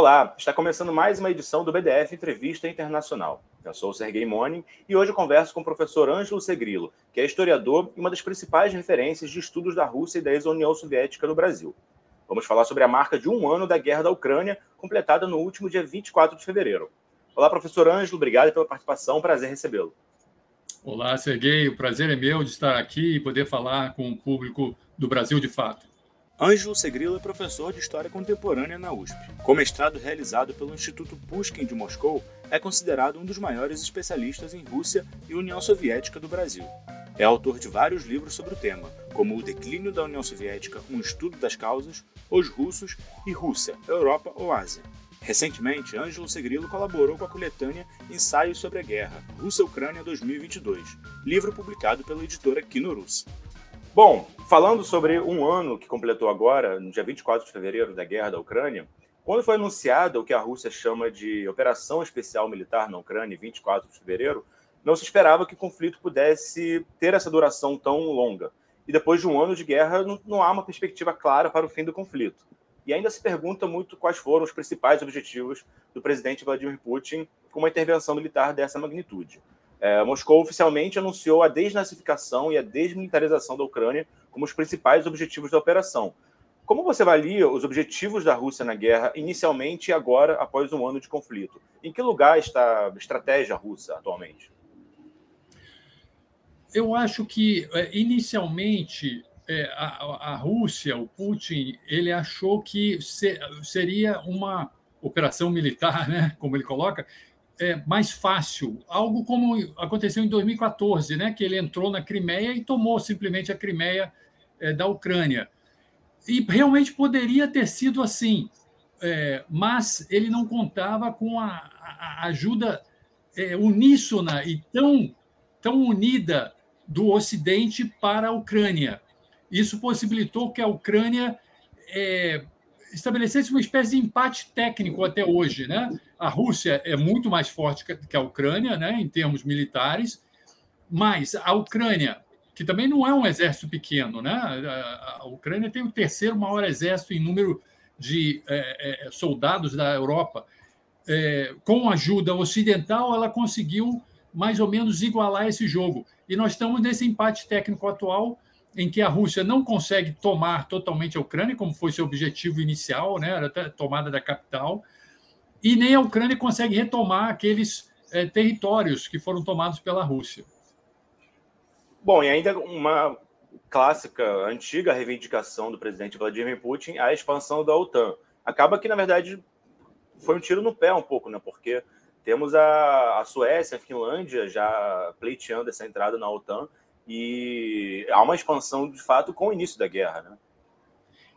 Olá, está começando mais uma edição do BDF Entrevista Internacional. Eu sou o Sergei Monin e hoje converso com o professor Ângelo Segrilo, que é historiador e uma das principais referências de estudos da Rússia e da ex-União Soviética no Brasil. Vamos falar sobre a marca de um ano da guerra da Ucrânia, completada no último dia 24 de fevereiro. Olá, professor Ângelo, obrigado pela participação, prazer recebê-lo. Olá, Sergei, o prazer é meu de estar aqui e poder falar com o público do Brasil de fato. Ângelo Segrilo é professor de História Contemporânea na USP. Com mestrado realizado pelo Instituto Pushkin de Moscou, é considerado um dos maiores especialistas em Rússia e União Soviética do Brasil. É autor de vários livros sobre o tema, como O Declínio da União Soviética, um estudo das causas, Os Russos e Rússia, Europa ou Ásia. Recentemente, Ângelo Segrilo colaborou com a coletânea Ensaios sobre a Guerra, Rússia-Ucrânia 2022, livro publicado pela editora Kinorus. Bom, falando sobre um ano que completou agora, no dia 24 de fevereiro, da guerra da Ucrânia, quando foi anunciado o que a Rússia chama de Operação Especial Militar na Ucrânia, 24 de fevereiro, não se esperava que o conflito pudesse ter essa duração tão longa. E depois de um ano de guerra, não, não há uma perspectiva clara para o fim do conflito. E ainda se pergunta muito quais foram os principais objetivos do presidente Vladimir Putin com uma intervenção militar dessa magnitude. É, Moscou oficialmente anunciou a desnazificação e a desmilitarização da Ucrânia como os principais objetivos da operação. Como você avalia os objetivos da Rússia na guerra inicialmente e agora, após um ano de conflito? Em que lugar está a estratégia russa atualmente? Eu acho que, é, inicialmente, é, a, Rússia, o Putin, ele achou que seria uma operação militar, né, como ele coloca, é, mais fácil, algo como aconteceu em 2014, né, que ele entrou na Crimeia e tomou simplesmente a Crimeia é, da Ucrânia. E realmente poderia ter sido assim, é, mas ele não contava com a, a ajuda é, uníssona e tão, tão unida do Ocidente para a Ucrânia. Isso possibilitou que a Ucrânia é, estabelecesse uma espécie de empate técnico até hoje. Né? A Rússia é muito mais forte que a Ucrânia, né, em termos militares, mas a Ucrânia, que também não é um exército pequeno, né? a Ucrânia tem o terceiro maior exército em número de é, é, soldados da Europa. É, com ajuda ocidental, ela conseguiu mais ou menos igualar esse jogo. E nós estamos nesse empate técnico atual em que a Rússia não consegue tomar totalmente a Ucrânia, como foi seu objetivo inicial, né, era a tomada da capital, e nem a Ucrânia consegue retomar aqueles é, territórios que foram tomados pela Rússia. Bom, e ainda uma clássica, antiga reivindicação do presidente Vladimir Putin, a expansão da OTAN. Acaba que, na verdade, foi um tiro no pé um pouco, né? Porque temos a, a Suécia, a Finlândia já pleiteando essa entrada na OTAN, e há uma expansão de fato com o início da guerra, né?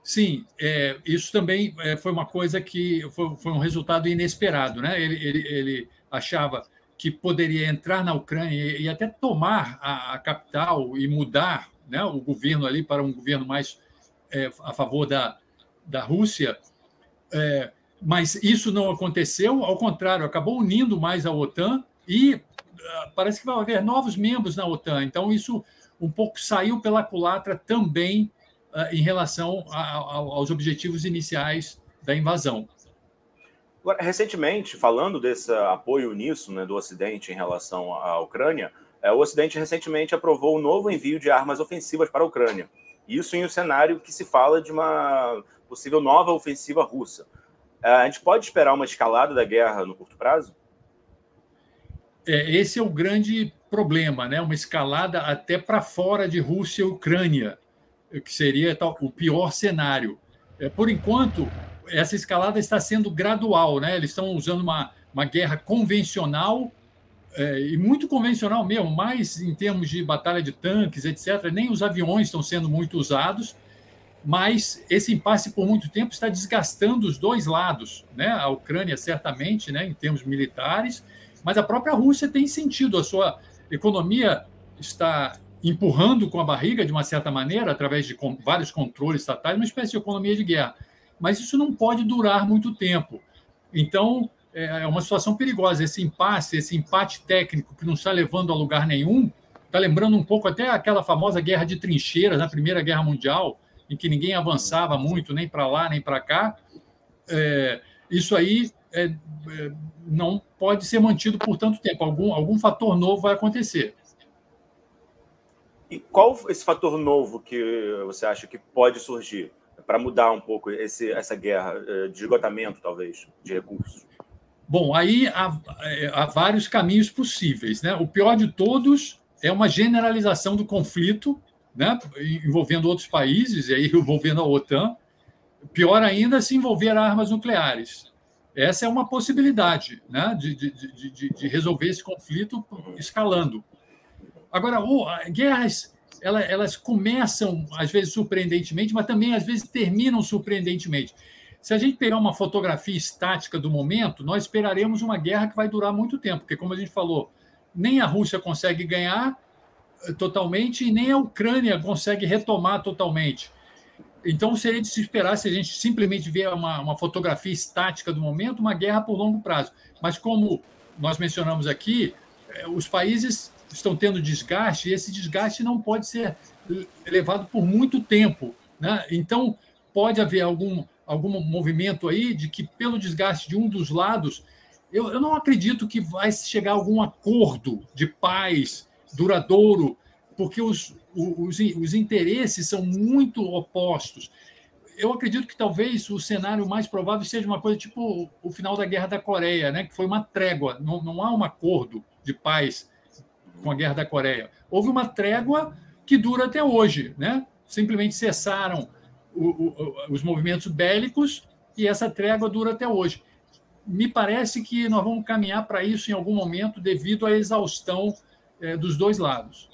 Sim, é, isso também é, foi uma coisa que foi, foi, um resultado inesperado, né? Ele, ele, ele, achava que poderia entrar na Ucrânia e, e até tomar a, a, capital e mudar né, o governo ali para um governo mais é, a favor da, da Rússia, é, mas isso não aconteceu, ao contrário, acabou unindo mais a OTAN e parece que vai haver novos membros na OTAN. Então, isso um pouco saiu pela culatra também uh, em relação a, a, aos objetivos iniciais da invasão. Agora, recentemente, falando desse apoio nisso né, do Ocidente em relação à Ucrânia, é, o Ocidente recentemente aprovou um novo envio de armas ofensivas para a Ucrânia. Isso em um cenário que se fala de uma possível nova ofensiva russa. É, a gente pode esperar uma escalada da guerra no curto prazo? É, esse é o grande problema, né? uma escalada até para fora de Rússia e Ucrânia, que seria o pior cenário. É, por enquanto, essa escalada está sendo gradual, né? eles estão usando uma, uma guerra convencional, é, e muito convencional mesmo, mais em termos de batalha de tanques, etc. Nem os aviões estão sendo muito usados, mas esse impasse por muito tempo está desgastando os dois lados, né? A Ucrânia certamente, né, em termos militares, mas a própria Rússia tem sentido, a sua economia está empurrando com a barriga, de uma certa maneira, através de vários controles estatais, uma espécie de economia de guerra. Mas isso não pode durar muito tempo. Então, é, é uma situação perigosa. Esse impasse, esse empate técnico que não está levando a lugar nenhum, está lembrando um pouco até aquela famosa guerra de trincheiras na Primeira Guerra Mundial, em que ninguém avançava muito, nem para lá, nem para cá. É, isso aí é, é, não pode ser mantido por tanto tempo. Algum, algum fator novo vai acontecer. E qual esse fator novo que você acha que pode surgir para mudar um pouco esse, essa guerra eh, de esgotamento, talvez, de recursos? Bom, aí há, é, há, vários caminhos possíveis. Né? O pior de todos é uma generalização do conflito, né? envolvendo outros países, e aí envolvendo a OTAN. Pior ainda se envolver armas nucleares. Essa é uma possibilidade né? de, de, de, de resolver esse conflito escalando. Agora, guerras elas começam, às vezes, surpreendentemente, mas também, às vezes, terminam surpreendentemente. Se a gente pegar uma fotografia estática do momento, nós esperaremos uma guerra que vai durar muito tempo, porque, como a gente falou, nem a Rússia consegue ganhar eh, totalmente e nem a Ucrânia consegue retomar totalmente. Então, seria de se esperar, se a gente simplesmente ver uma, uma fotografia estática do momento, uma guerra por longo prazo. Mas, como nós mencionamos aqui, eh, os países estão tendo desgaste e esse desgaste não pode ser levado por muito tempo. Né? Então, pode haver algum algum movimento aí de que, pelo desgaste de um dos lados, eu, eu não acredito que vai chegar a algum acordo de paz duradouro, porque os, os, os interesses são muito opostos. Eu acredito que talvez o cenário mais provável seja uma coisa tipo o final da Guerra da Coreia, né? que foi uma trégua, não, não há um acordo de paz com a Guerra da Coreia. Houve uma trégua que dura até hoje, né? simplesmente cessaram o, o, os movimentos bélicos e essa trégua dura até hoje. Me parece que nós vamos caminhar para isso em algum momento devido à exaustão é, dos dois lados.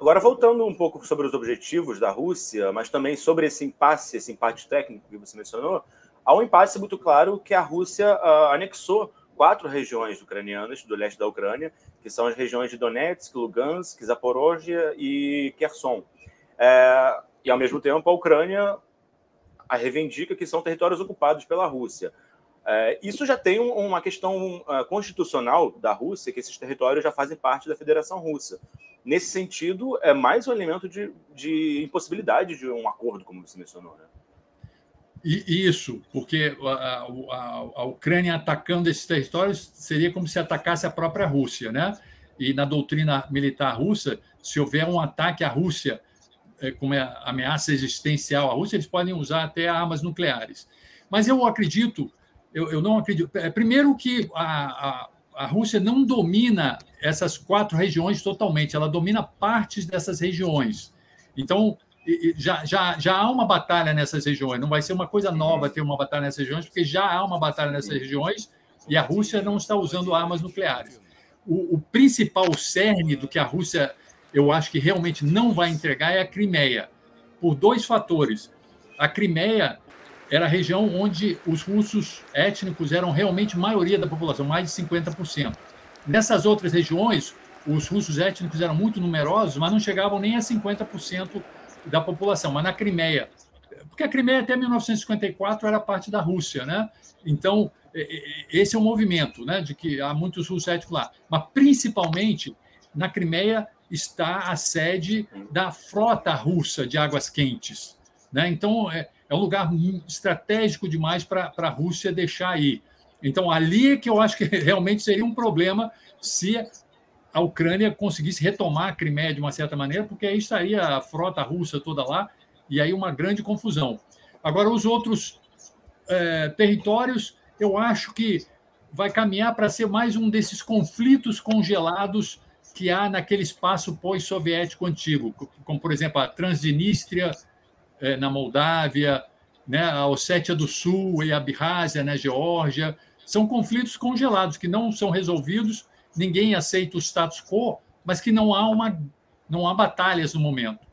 Agora, voltando um pouco sobre os objetivos da Rússia, mas também sobre esse impasse, esse empate técnico que você mencionou, há um impasse muito claro que a Rússia uh, anexou quatro regiões ucranianas do leste da Ucrânia, que são as regiões de Donetsk, Lugansk, Zaporozhia e Kherson. É, e, ao mesmo tempo, a Ucrânia reivindica que são territórios ocupados pela Rússia. É, isso já tem uma questão uh, constitucional da Rússia, que esses territórios já fazem parte da Federação Russa. Nesse sentido, é mais um elemento de, de impossibilidade de um acordo, como você mencionou. Né? E isso, porque a, a, a, Ucrânia atacando esses territórios seria como se atacasse a própria Rússia, né? E na doutrina militar russa, se houver um ataque à Rússia é, como é ameaça existencial à Rússia, eles podem usar até armas nucleares. Mas eu acredito, eu, eu não acredito. É, primeiro que a, a, a Rússia não domina essas quatro regiões totalmente, ela domina partes dessas regiões. Então, já, já, já há uma batalha nessas regiões, não vai ser uma coisa nova ter uma batalha nessas regiões, porque já há uma batalha nessas regiões e a Rússia não está usando armas nucleares. O, o principal cerne do que a Rússia eu acho que realmente não vai entregar é a Crimeia, por dois fatores. A Crimeia era a região onde os russos étnicos eram realmente maioria da população, mais de 50%. Nessas outras regiões, os russos étnicos eram muito numerosos, mas não chegavam nem a 50% da população. Mas na Crimeia, porque a Crimeia até 1954 era parte da Rússia, né? Então, esse é o movimento, né, de que há muitos russos étnicos lá. Mas, principalmente, na Crimeia, está a sede da frota russa de águas quentes. Né? Então, é, é um lugar estratégico demais para a Rússia deixar aí. Então, ali é que eu acho que realmente seria um problema se a Ucrânia conseguisse retomar a Crimeia de uma certa maneira, porque aí estaria a frota russa toda lá, e aí uma grande confusão. Agora, os outros é, territórios, eu acho que vai caminhar para ser mais um desses conflitos congelados que há naquele espaço pós-soviético antigo, como, por exemplo, a Transnistria é, na Moldávia, né, a Ossétia do Sul e a Abkhazia na Geórgia. São conflitos congelados que não são resolvidos, ninguém aceita o status quo, mas que não há, uma, não há batalhas no momento.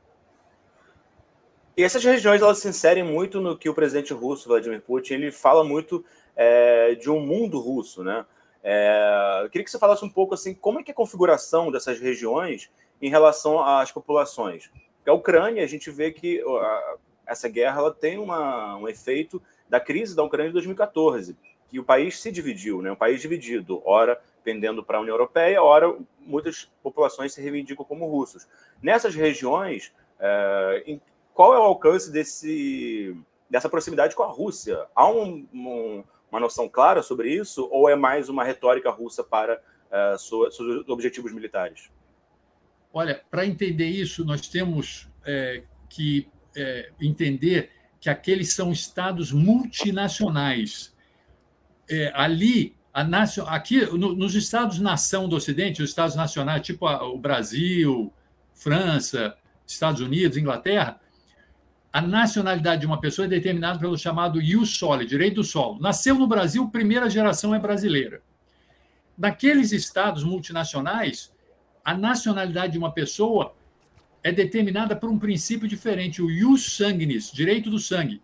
E essas regiões elas se inserem muito no que o presidente russo, Vladimir Putin, ele fala muito é, de um mundo russo, né? É, eu queria que você falasse um pouco assim, como é que é a configuração dessas regiões em relação às populações. Porque a Ucrânia, a gente vê que a, essa guerra ela tem uma, um efeito da crise da Ucrânia de 2014, que o país se dividiu, né? um país dividido, ora pendendo para a União Europeia, ora muitas populações se reivindicam como russos. Nessas regiões, é, em, qual é o alcance desse, dessa proximidade com a Rússia? Há um, um uma noção clara sobre isso, ou é mais uma retórica russa para uh, seus objetivos militares? Olha, para entender isso, nós temos é, que é, entender que aqueles são estados multinacionais. É, ali, aqui no, nos estados-nação do Ocidente, os estados nacionais, tipo a, o Brasil, França, Estados Unidos, Inglaterra, a nacionalidade de uma pessoa é determinada pelo chamado ius soli, direito do solo. Nasceu no Brasil, primeira geração é brasileira. Naqueles estados multinacionais, a nacionalidade de uma pessoa é determinada por um princípio diferente, o ius sanguinis, direito do sangue.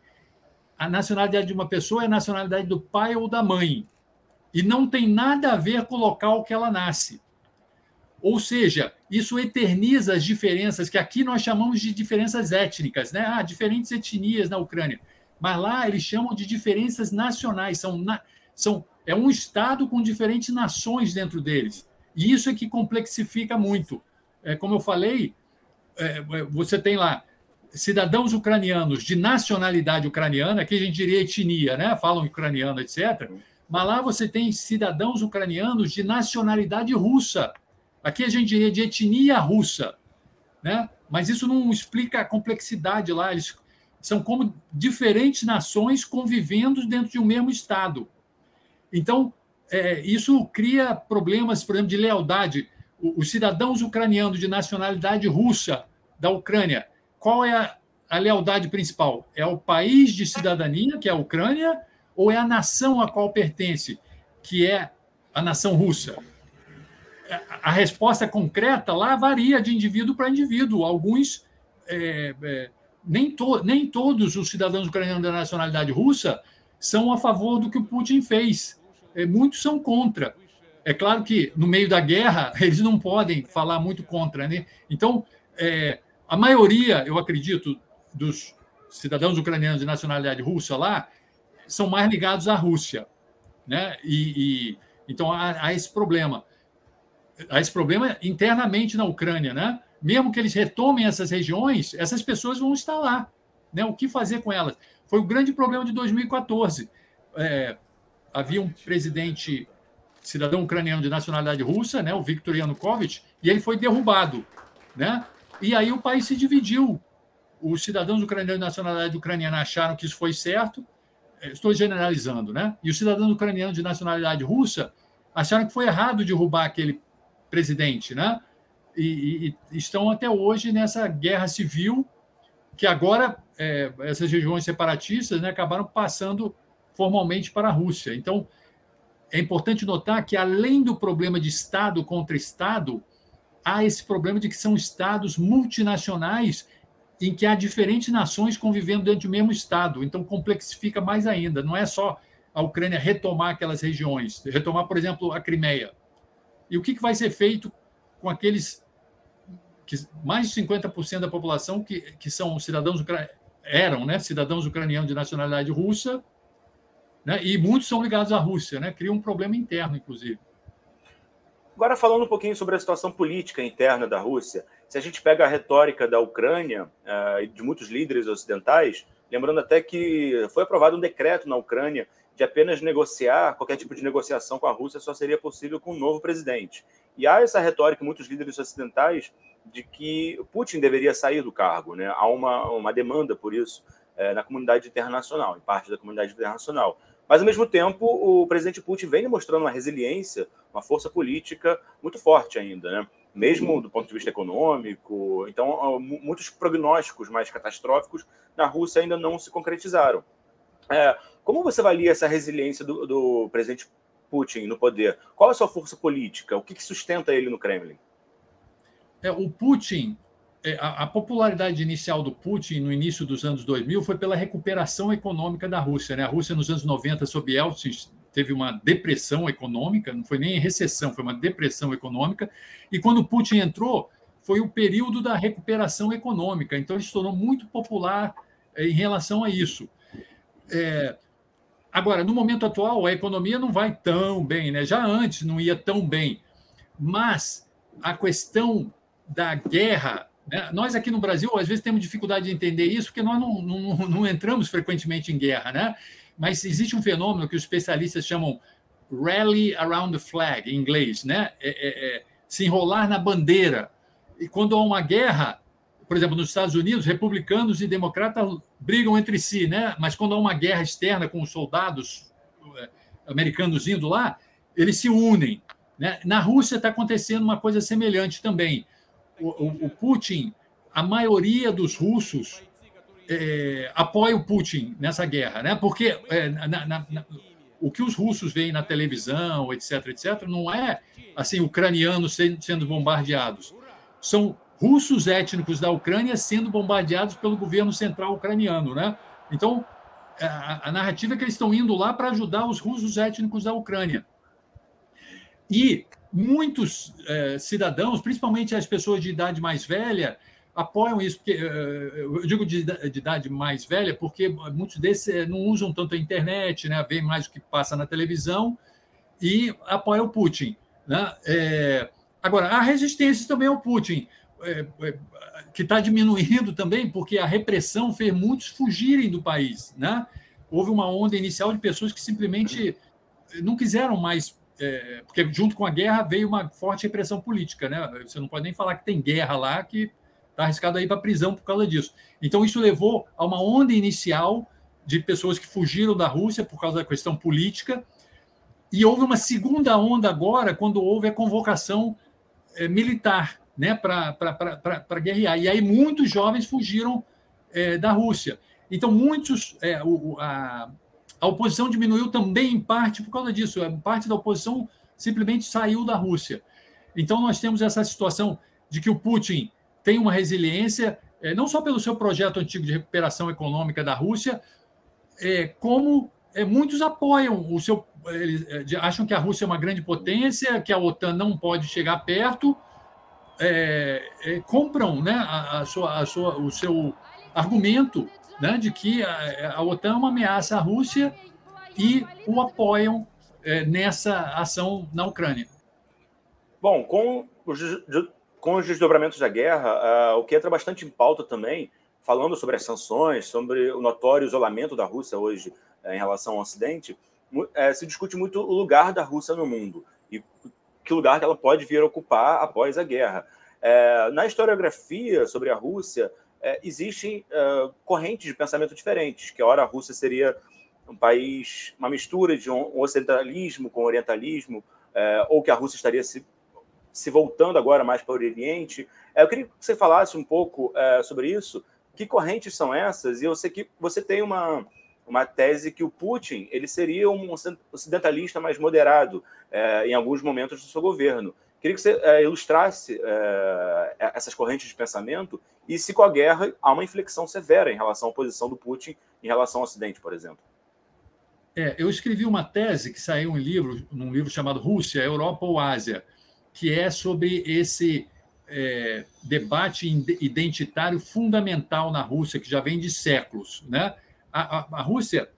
A nacionalidade de uma pessoa é a nacionalidade do pai ou da mãe. E não tem nada a ver com o local que ela nasce. Ou seja, isso eterniza as diferenças que aqui nós chamamos de diferenças étnicas, né? Ah, diferentes etnias na Ucrânia. Mas lá eles chamam de diferenças nacionais, são, na... são é um estado com diferentes nações dentro deles. E isso é que complexifica muito. É, como eu falei, é, é, você tem lá cidadãos ucranianos de nacionalidade ucraniana, aqui a gente diria etnia, né? falam ucraniano, etc. Mas lá você tem cidadãos ucranianos de nacionalidade russa. Aqui a gente diria de etnia russa. Né? Mas isso não explica a complexidade lá. Eles são como diferentes nações convivendo dentro de um mesmo Estado. Então, é, isso cria problemas, por exemplo, de lealdade os cidadãos ucranianos de nacionalidade russa da Ucrânia, qual é a, a, lealdade principal? É o país de cidadania, que é a Ucrânia, ou é a nação a qual pertence, que é a nação russa? A, resposta concreta lá varia de indivíduo para indivíduo. Alguns, é, é, nem, to, nem todos os cidadãos ucranianos da nacionalidade russa são a favor do que o Putin fez. É, muitos são contra. É claro que no meio da guerra eles não podem falar muito contra, né? Então, é, a maioria, eu acredito, dos cidadãos ucranianos de nacionalidade russa lá são mais ligados à Rússia, né? E, e então há, há, esse problema, há esse problema internamente na Ucrânia, né? Mesmo que eles retomem essas regiões, essas pessoas vão estar lá, né? O que fazer com elas? Foi o grande problema de 2014. É, havia um presidente cidadão ucraniano de nacionalidade russa, né, o Viktor Yanukovych, e ele foi derrubado, né? E aí o país se dividiu. Os cidadãos ucranianos de nacionalidade ucraniana acharam que isso foi certo, eh, estou generalizando, né? E os cidadãos ucranianos de nacionalidade russa acharam que foi errado derrubar aquele presidente, né? E, e estão até hoje nessa guerra civil que agora é, essas regiões separatistas né, acabaram passando formalmente para a Rússia. Então, é importante notar que, além do problema de Estado contra Estado, há esse problema de que são Estados multinacionais em que há diferentes nações convivendo dentro do mesmo Estado. Então, complexifica mais ainda. Não é só a Ucrânia retomar aquelas regiões, retomar, por exemplo, a Crimeia. E o que vai ser feito com aqueles que mais de 50% da população que, que são cidadãos eram né, cidadãos ucranianos de nacionalidade russa né? E muitos são ligados à Rússia, né? cria um problema interno, inclusive. Agora, falando um pouquinho sobre a situação política interna da Rússia, se a gente pega a retórica da Ucrânia eh, e de muitos líderes ocidentais, lembrando até que foi aprovado um decreto na Ucrânia de apenas negociar, qualquer tipo de negociação com a Rússia só seria possível com um novo presidente. E há essa retórica muitos líderes ocidentais de que Putin deveria sair do cargo. Né? Há uma, uma demanda por isso é, na comunidade internacional, em parte da comunidade internacional. Mas, ao mesmo tempo, o presidente Putin vem demonstrando uma resiliência, uma força política muito forte ainda, né? mesmo do ponto de vista econômico. Então, muitos prognósticos mais catastróficos na Rússia ainda não se concretizaram. É, como você avalia essa resiliência do, do, presidente Putin no poder? Qual é a sua força política? O que, que sustenta ele no Kremlin? É, o Putin a, a, popularidade inicial do Putin no início dos anos 2000 foi pela recuperação econômica da Rússia. Né? A Rússia, nos anos 90, sob Yeltsin, teve uma depressão econômica, não foi nem recessão, foi uma depressão econômica. E quando Putin entrou, foi o período da recuperação econômica. Então, ele se tornou muito popular é, em relação a isso. É, agora, no momento atual, a economia não vai tão bem, né? já antes não ia tão bem. Mas a questão da guerra né? Nós aqui no Brasil, às vezes, temos dificuldade de entender isso, porque nós não, não, não entramos frequentemente em guerra, né? mas existe um fenômeno que os especialistas chamam rally around the flag, em inglês, né? É, é, é, se enrolar na bandeira. E quando há uma guerra, por exemplo, nos Estados Unidos, republicanos e democratas brigam entre si, né? Mas quando há uma guerra externa com os soldados é, americanos indo lá, eles se unem. Né? Na Rússia está acontecendo uma coisa semelhante também. O, o, Putin, a maioria dos russos é, apoia o Putin nessa guerra, né? Porque é, na, na, na, o que os russos veem na televisão, etc., etc., não é assim ucranianos sendo bombardeados. São russos étnicos da Ucrânia sendo bombardeados pelo governo central ucraniano, né? Então a, a narrativa é que eles estão indo lá para ajudar os russos étnicos da Ucrânia. E muitos é, cidadãos, principalmente as pessoas de idade mais velha, apoiam isso, porque eh, eu digo de, de, idade mais velha, porque muitos desses eh, não usam tanto a internet, né, veem mais o que passa na televisão e apoiam o Putin. Né? É, agora, a resistência também ao Putin, é, é, que está diminuindo também, porque a repressão fez muitos fugirem do país. Né? Houve uma onda inicial de pessoas que simplesmente não quiseram mais é, porque junto com a guerra veio uma forte repressão política, né? Você não pode nem falar que tem guerra lá, que está arriscado a ir para prisão por causa disso. Então, isso levou a uma onda inicial de pessoas que fugiram da Rússia por causa da questão política, e houve uma segunda onda agora, quando houve a convocação é, militar né, para guerrear. E aí muitos jovens fugiram é, da Rússia. Então, muitos. É, o, a, a oposição diminuiu também, em parte, por causa disso. Parte da oposição simplesmente saiu da Rússia. Então, nós temos essa situação de que o Putin tem uma resiliência, é, não só pelo seu projeto antigo de recuperação econômica da Rússia, é, como é, muitos apoiam o seu. Acham que a Rússia é uma grande potência, que a OTAN não pode chegar perto, compram né, a sua, a sua, o seu argumento né, de que a, a, OTAN é uma ameaça à Rússia e o apoiam nessa ação na Ucrânia. Bom, com os com os desdobramentos da guerra, uh, o que entra bastante em pauta também, falando sobre as sanções, sobre o notório isolamento da Rússia hoje uh, em relação ao Ocidente, uh, se discute muito o lugar da Rússia no mundo e que lugar que ela pode vir a ocupar após a guerra. Eh, na historiografia sobre a Rússia, eh, existem correntes de pensamento diferentes, que a hora a Rússia seria um país, uma mistura de um ocidentalismo com orientalismo, ou que a Rússia estaria se se voltando agora mais para o Oriente. É, eu queria que você falasse um pouco é, sobre isso. Que correntes são essas? E eu sei que você tem uma, uma tese que o Putin ele seria um ocidentalista mais moderado é, em alguns momentos do seu governo. Queria que você é, ilustrasse é, essas correntes de pensamento e se com a guerra há uma inflexão severa em relação à posição do Putin em relação ao Ocidente, por exemplo. É, eu escrevi uma tese que saiu em livro, num livro chamado Rússia, Europa ou Ásia, que é sobre esse é, debate identitário fundamental na Rússia, que já vem de séculos. Né? A, a, a Rússia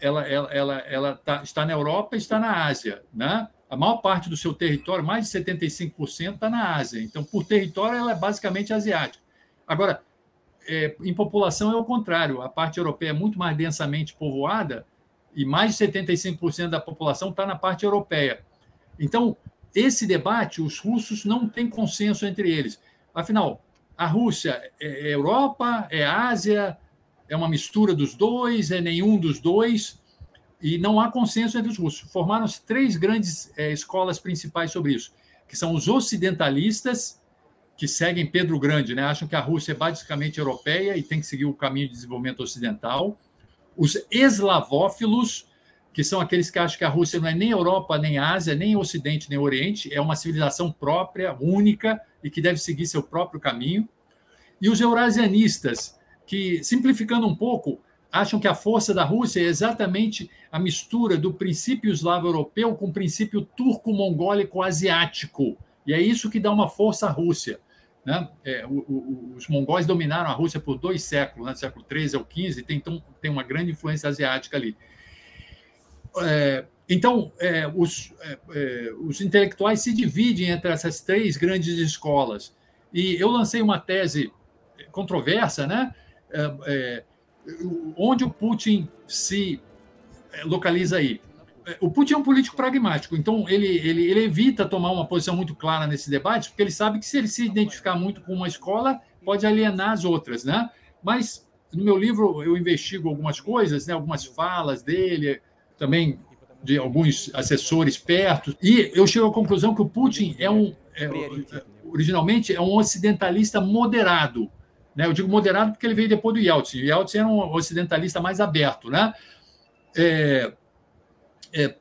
ela, ela, ela, ela tá, está na Europa e está na Ásia. Né? A maior parte do seu território, mais de 75%, está na Ásia. Então, por território, ela é basicamente asiática. Agora, é, em população é o contrário. A parte europeia é muito mais densamente povoada e mais de 75% da população está na parte europeia. Então, esse debate, os russos não têm consenso entre eles. Afinal, a Rússia é, é Europa, é Ásia, é uma mistura dos dois, é nenhum dos dois, e não há consenso entre os russos. Formaram-se três grandes é, escolas principais sobre isso, que são os ocidentalistas, que seguem Pedro Grande, né? acham que a Rússia é basicamente europeia e tem que seguir o caminho de desenvolvimento ocidental. Os eslavófilos, que são aqueles que acham que a Rússia não é nem Europa, nem Ásia, nem Ocidente, nem Oriente, é uma civilização própria, única e que deve seguir seu próprio caminho. E os eurasianistas, que, simplificando um pouco, acham que a força da Rússia é exatamente a mistura do princípio eslavo-europeu com o princípio turco-mongólico-asiático. E é isso que dá uma força à Rússia. Né? É, o, o, os mongóis dominaram a Rússia por dois séculos, né? século XIII ao XV, tem, então, tem uma grande influência asiática ali. É, então, é, os, é, é, os intelectuais se dividem entre essas três grandes escolas. E eu lancei uma tese controversa, né? É, onde o Putin se localiza aí. O Putin é um político pragmático, então ele, ele, ele evita tomar uma posição muito clara nesse debate, porque ele sabe que se ele se identificar muito com uma escola, pode alienar as outras, né? Mas no meu livro eu investigo algumas coisas, né, algumas falas dele, também de alguns assessores perto, e eu chego à conclusão que o Putin é um, é, originalmente, é um ocidentalista moderado. Né? Eu digo moderado porque ele veio depois do Yeltsin. O Yeltsin era um ocidentalista mais aberto. Né? É, é,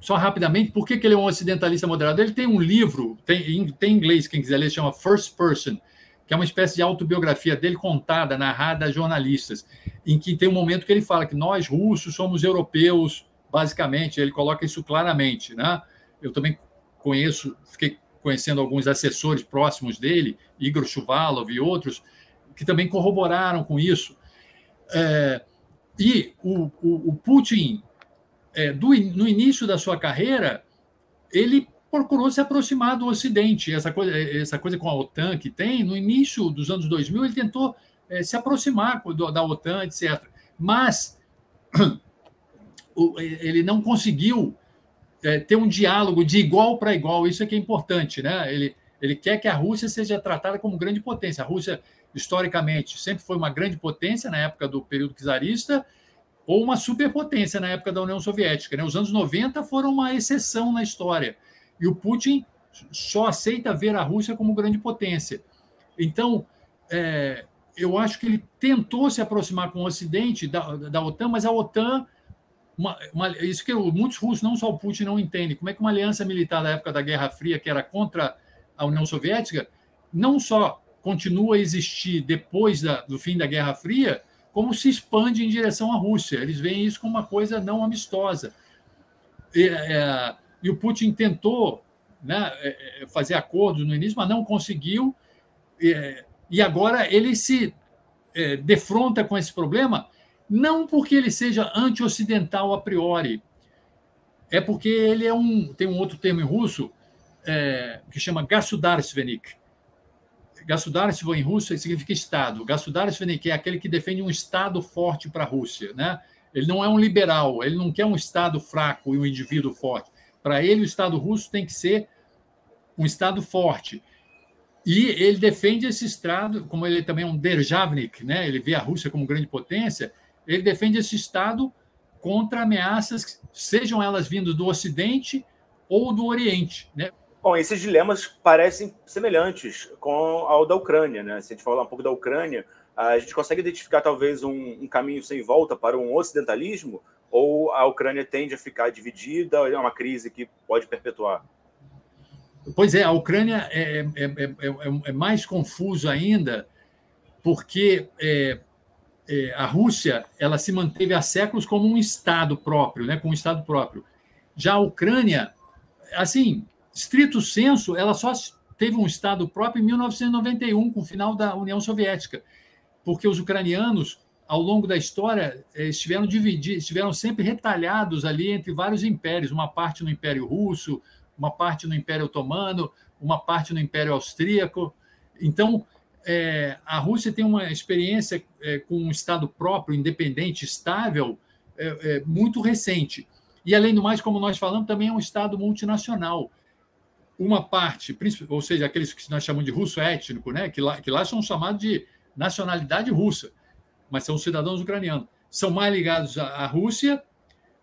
só rapidamente, por que, que ele é um ocidentalista moderado? Ele tem um livro, tem, tem em inglês, quem quiser ler, chama First Person, que é uma espécie de autobiografia dele contada, narrada a jornalistas, em que tem um momento que ele fala que nós, russos, somos europeus, basicamente, ele coloca isso claramente. Né? Eu também conheço, fiquei conhecendo alguns assessores próximos dele, Igor Chuvalov e outros, que também corroboraram com isso. É, e o, o, o Putin, é, do, no início da sua carreira, ele procurou se aproximar do Ocidente. Essa coisa, essa coisa com a OTAN que tem, no início dos anos 2000, ele tentou é, se aproximar do, da OTAN, etc. Mas ele não conseguiu é, ter um diálogo de igual para igual. Isso é que é importante. Né? Ele, ele quer que a Rússia seja tratada como grande potência. A Rússia, historicamente, sempre foi uma grande potência na época do período czarista ou uma superpotência na época da União Soviética. Né? Os anos 90 foram uma exceção na história. E o Putin só aceita ver a Rússia como grande potência. Então, é, eu acho que ele tentou se aproximar com o Ocidente da, da OTAN, mas a OTAN, uma, uma, isso que muitos russos, não só o Putin, não entendem, como é que uma aliança militar da época da Guerra Fria, que era contra a União Soviética, não só continua a existir depois da, do fim da Guerra Fria, como se expande em direção à Rússia. Eles veem isso como uma coisa não amistosa. E, é, e o Putin tentou né, é, é, fazer acordos no início, mas não conseguiu. E agora ele se defronta com esse problema, não porque ele seja anti-ocidental a priori, é porque ele é um. Tem um outro termo em russo é, que chama Gasudarsvenik. Gasudarstvo em russo significa Estado. Gasudarsvenik é aquele que defende um Estado forte para a Rússia. Né? Ele não é um liberal, ele não quer um Estado fraco e um indivíduo forte. Para ele, o Estado russo tem que ser um Estado forte. E ele defende esse Estado, como ele também é um Derjavnik, né? ele vê a Rússia como grande potência, ele defende esse Estado contra ameaças, sejam elas vindas do Ocidente ou do Oriente. Né? Bom, esses dilemas parecem semelhantes com ao da Ucrânia. Né? Se a gente falar um pouco da Ucrânia, a gente consegue identificar talvez um, um caminho sem volta para um ocidentalismo ou a Ucrânia tende a ficar dividida, é uma crise que pode perpetuar? Pois é, a Ucrânia é, é, é, é mais confuso ainda, porque a Rússia ela se manteve há séculos como um Estado próprio, né, com um Estado próprio. Já a Ucrânia, assim, estrito senso, ela só teve um Estado próprio em 1991, com o final da União Soviética, porque os ucranianos ao longo da história, eh, estiveram divididos, estiveram sempre retalhados ali entre vários impérios, uma parte no Império Russo, uma parte no Império Otomano, uma parte no Império Austríaco. Então, é, a Rússia tem uma experiência é, com um Estado próprio, independente, estável, é, muito recente. E, além do mais, como nós falamos, também é um Estado multinacional. Uma parte, ou seja, aqueles que nós chamamos de russo étnico, né, que, lá, que lá são chamados de nacionalidade russa mas são cidadãos ucranianos. São mais ligados à Rússia.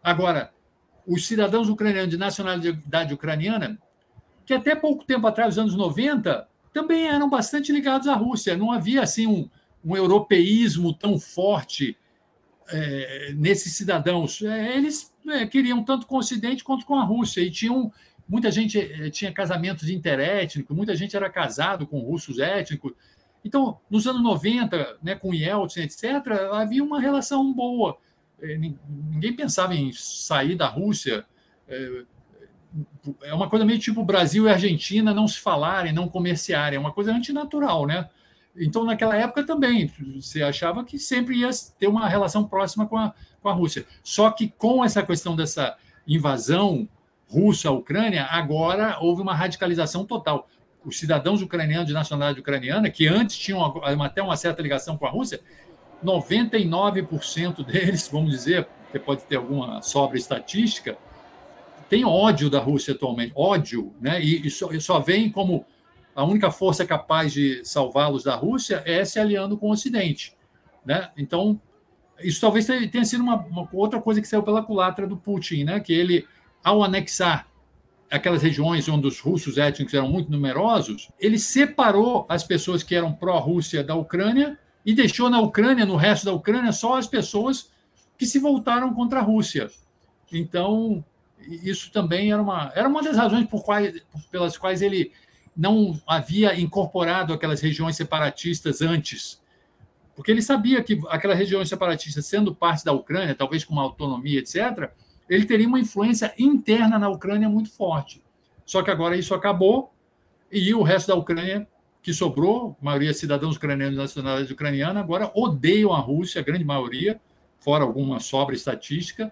Agora, os cidadãos ucranianos de nacionalidade ucraniana, que até pouco tempo atrás, nos anos 90, também eram bastante ligados à Rússia. Não havia assim um, um europeísmo tão forte é, nesses cidadãos. É, eles é, queriam tanto com o Ocidente quanto com a Rússia e tinham muita gente é, tinha casamentos interétnicos, muita gente era casado com russos étnicos. Então, nos anos 90, né, com Yeltsin, etc., havia uma relação boa. É, ninguém pensava em sair da Rússia. É, é uma coisa meio tipo Brasil e Argentina não se falarem, não comerciarem. É uma coisa antinatural, né? Então, naquela época também, você achava que sempre ia ter uma relação próxima com a, com a Rússia. Só que com essa questão dessa invasão russa à Ucrânia, agora houve uma radicalização total os cidadãos ucranianos de nacionalidade ucraniana, que antes tinham até uma certa ligação com a Rússia, 99% deles, vamos dizer, você pode ter alguma sobra estatística, tem ódio da Rússia atualmente, ódio, né? E, e, só, e só vem como a única força capaz de salvá-los da Rússia é se aliando com o Ocidente, né? Então, isso talvez tenha sido uma, uma outra coisa que saiu pela culatra do Putin, né? Que ele, ao anexar aquelas regiões onde os russos étnicos eram muito numerosos, ele separou as pessoas que eram pró-Rússia da Ucrânia e deixou na Ucrânia, no resto da Ucrânia, só as pessoas que se voltaram contra a Rússia. Então, isso também era uma, era uma das razões por quais, pelas quais ele não havia incorporado aquelas regiões separatistas antes. Porque ele sabia que aquelas regiões separatistas, sendo parte da Ucrânia, talvez com uma autonomia, etc., ele teria uma influência interna na Ucrânia muito forte. Só que agora isso acabou e o resto da Ucrânia que sobrou, a maioria cidadãos ucranianos nacionalidade ucraniana, agora odeiam a Rússia, a grande maioria, fora alguma sobra estatística,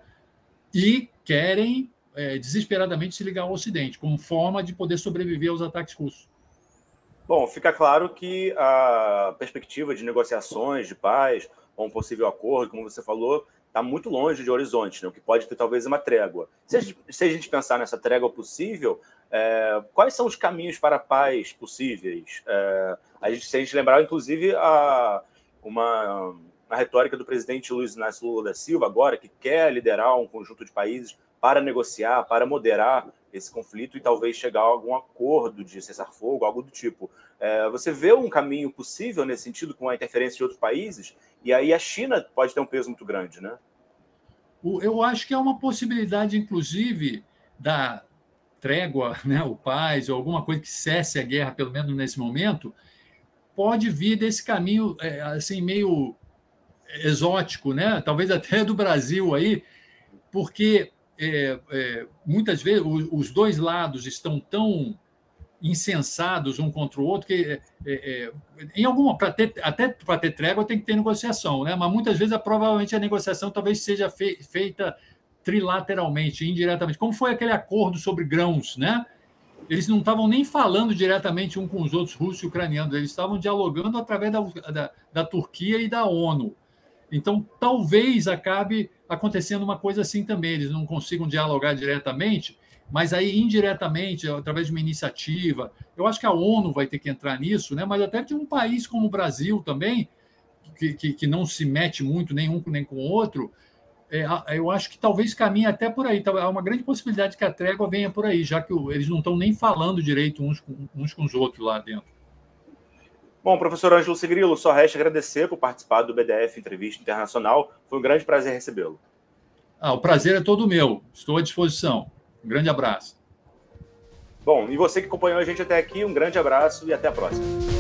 e querem é, desesperadamente se ligar ao Ocidente, como forma de poder sobreviver aos ataques russos. Bom, fica claro que a perspectiva de negociações, de paz, ou um possível acordo, como você falou, está muito longe de horizonte, né? o que pode ter talvez uma trégua. Se a gente, se a gente pensar nessa trégua possível, é, quais são os caminhos para a paz possíveis? É, a gente, se a gente lembrar, inclusive, a, uma, a retórica do presidente Luiz Inácio Lula da Silva, agora, que quer liderar um conjunto de países para negociar, para moderar esse conflito e talvez chegar a algum acordo de cessar-fogo, algo do tipo. É, você vê um caminho possível nesse sentido com a interferência de outros países? E aí a China pode ter um peso muito grande, né? Eu acho que é uma possibilidade, inclusive, da trégua, né, o paz, ou alguma coisa que cesse a guerra, pelo menos nesse momento, pode vir desse caminho é, assim meio exótico, né? Talvez até do Brasil aí, porque é, é, muitas vezes os dois lados estão tão insensados um contra o outro que é, é, é em alguma ter, até para ter trégua tem que ter negociação, né? Mas muitas vezes provavelmente a negociação talvez seja fe, feita trilateralmente, indiretamente, como foi aquele acordo sobre grãos, né? Eles não estavam nem falando diretamente um com os outros, russos e ucranianos, eles estavam dialogando através da, da, da Turquia e da ONU. Então, talvez acabe acontecendo uma coisa assim também, eles não consigam dialogar diretamente, mas aí indiretamente, através de uma iniciativa. Eu acho que a ONU vai ter que entrar nisso, né? mas até de um país como o Brasil também, que, que, que não se mete muito nem um nem com o outro, é, eu acho que talvez caminhe até por aí. Há uma grande possibilidade que a trégua venha por aí, já que eles não estão nem falando direito uns com, uns com os outros lá dentro. Bom, professor Ângelo Sigrilo, só resta agradecer por participar do BDF Entrevista Internacional. Foi um grande prazer recebê-lo. Ah, o prazer é todo meu. Estou à disposição. Um grande abraço. Bom, e você que acompanhou a gente até aqui, um grande abraço e até a próxima.